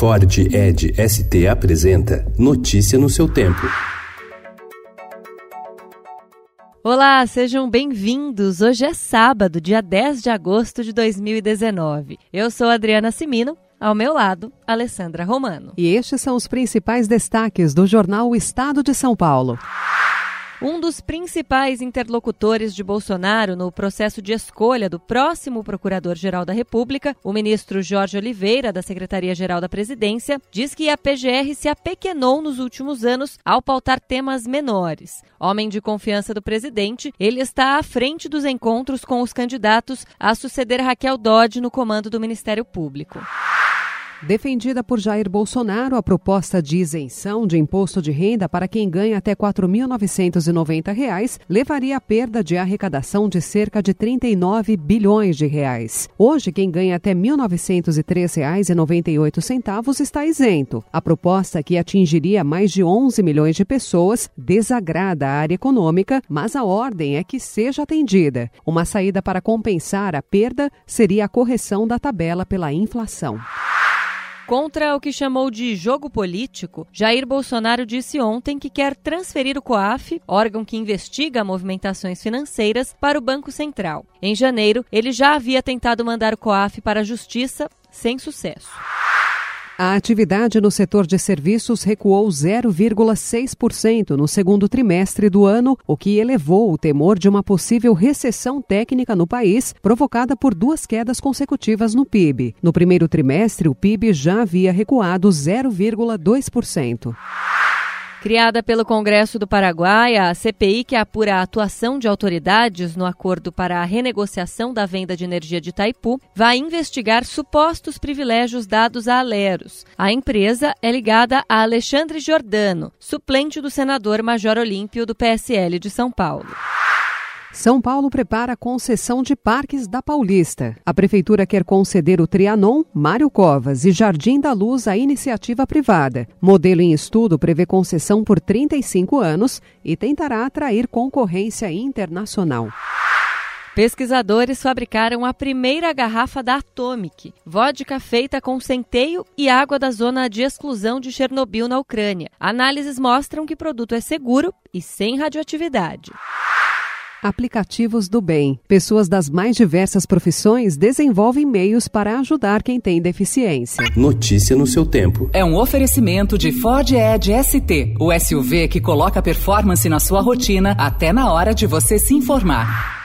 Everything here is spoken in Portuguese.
Ford Ed ST apresenta Notícia no seu tempo. Olá, sejam bem-vindos. Hoje é sábado, dia 10 de agosto de 2019. Eu sou Adriana Simino. Ao meu lado, Alessandra Romano. E estes são os principais destaques do jornal O Estado de São Paulo. Um dos principais interlocutores de Bolsonaro no processo de escolha do próximo Procurador-Geral da República, o ministro Jorge Oliveira, da Secretaria-Geral da Presidência, diz que a PGR se apequenou nos últimos anos ao pautar temas menores. Homem de confiança do presidente, ele está à frente dos encontros com os candidatos a suceder Raquel Dodge no comando do Ministério Público. Defendida por Jair Bolsonaro, a proposta de isenção de imposto de renda para quem ganha até R$ 4.990 levaria a perda de arrecadação de cerca de 39 bilhões de reais. Hoje, quem ganha até R$ 1.903,98 está isento. A proposta, que atingiria mais de 11 milhões de pessoas, desagrada a área econômica, mas a ordem é que seja atendida. Uma saída para compensar a perda seria a correção da tabela pela inflação. Contra o que chamou de jogo político, Jair Bolsonaro disse ontem que quer transferir o COAF, órgão que investiga movimentações financeiras, para o Banco Central. Em janeiro, ele já havia tentado mandar o COAF para a Justiça, sem sucesso. A atividade no setor de serviços recuou 0,6% no segundo trimestre do ano, o que elevou o temor de uma possível recessão técnica no país, provocada por duas quedas consecutivas no PIB. No primeiro trimestre, o PIB já havia recuado 0,2%. Criada pelo Congresso do Paraguai, a CPI, que apura a atuação de autoridades no acordo para a renegociação da venda de energia de Itaipu, vai investigar supostos privilégios dados a Aleros. A empresa é ligada a Alexandre Giordano, suplente do senador Major Olímpio do PSL de São Paulo. São Paulo prepara a concessão de parques da Paulista. A prefeitura quer conceder o Trianon, Mário Covas e Jardim da Luz à iniciativa privada. Modelo em estudo prevê concessão por 35 anos e tentará atrair concorrência internacional. Pesquisadores fabricaram a primeira garrafa da Atomic, vodka feita com centeio e água da zona de exclusão de Chernobyl na Ucrânia. Análises mostram que o produto é seguro e sem radioatividade. Aplicativos do Bem. Pessoas das mais diversas profissões desenvolvem meios para ajudar quem tem deficiência. Notícia no seu tempo. É um oferecimento de Ford Edge ST, o SUV que coloca performance na sua rotina até na hora de você se informar.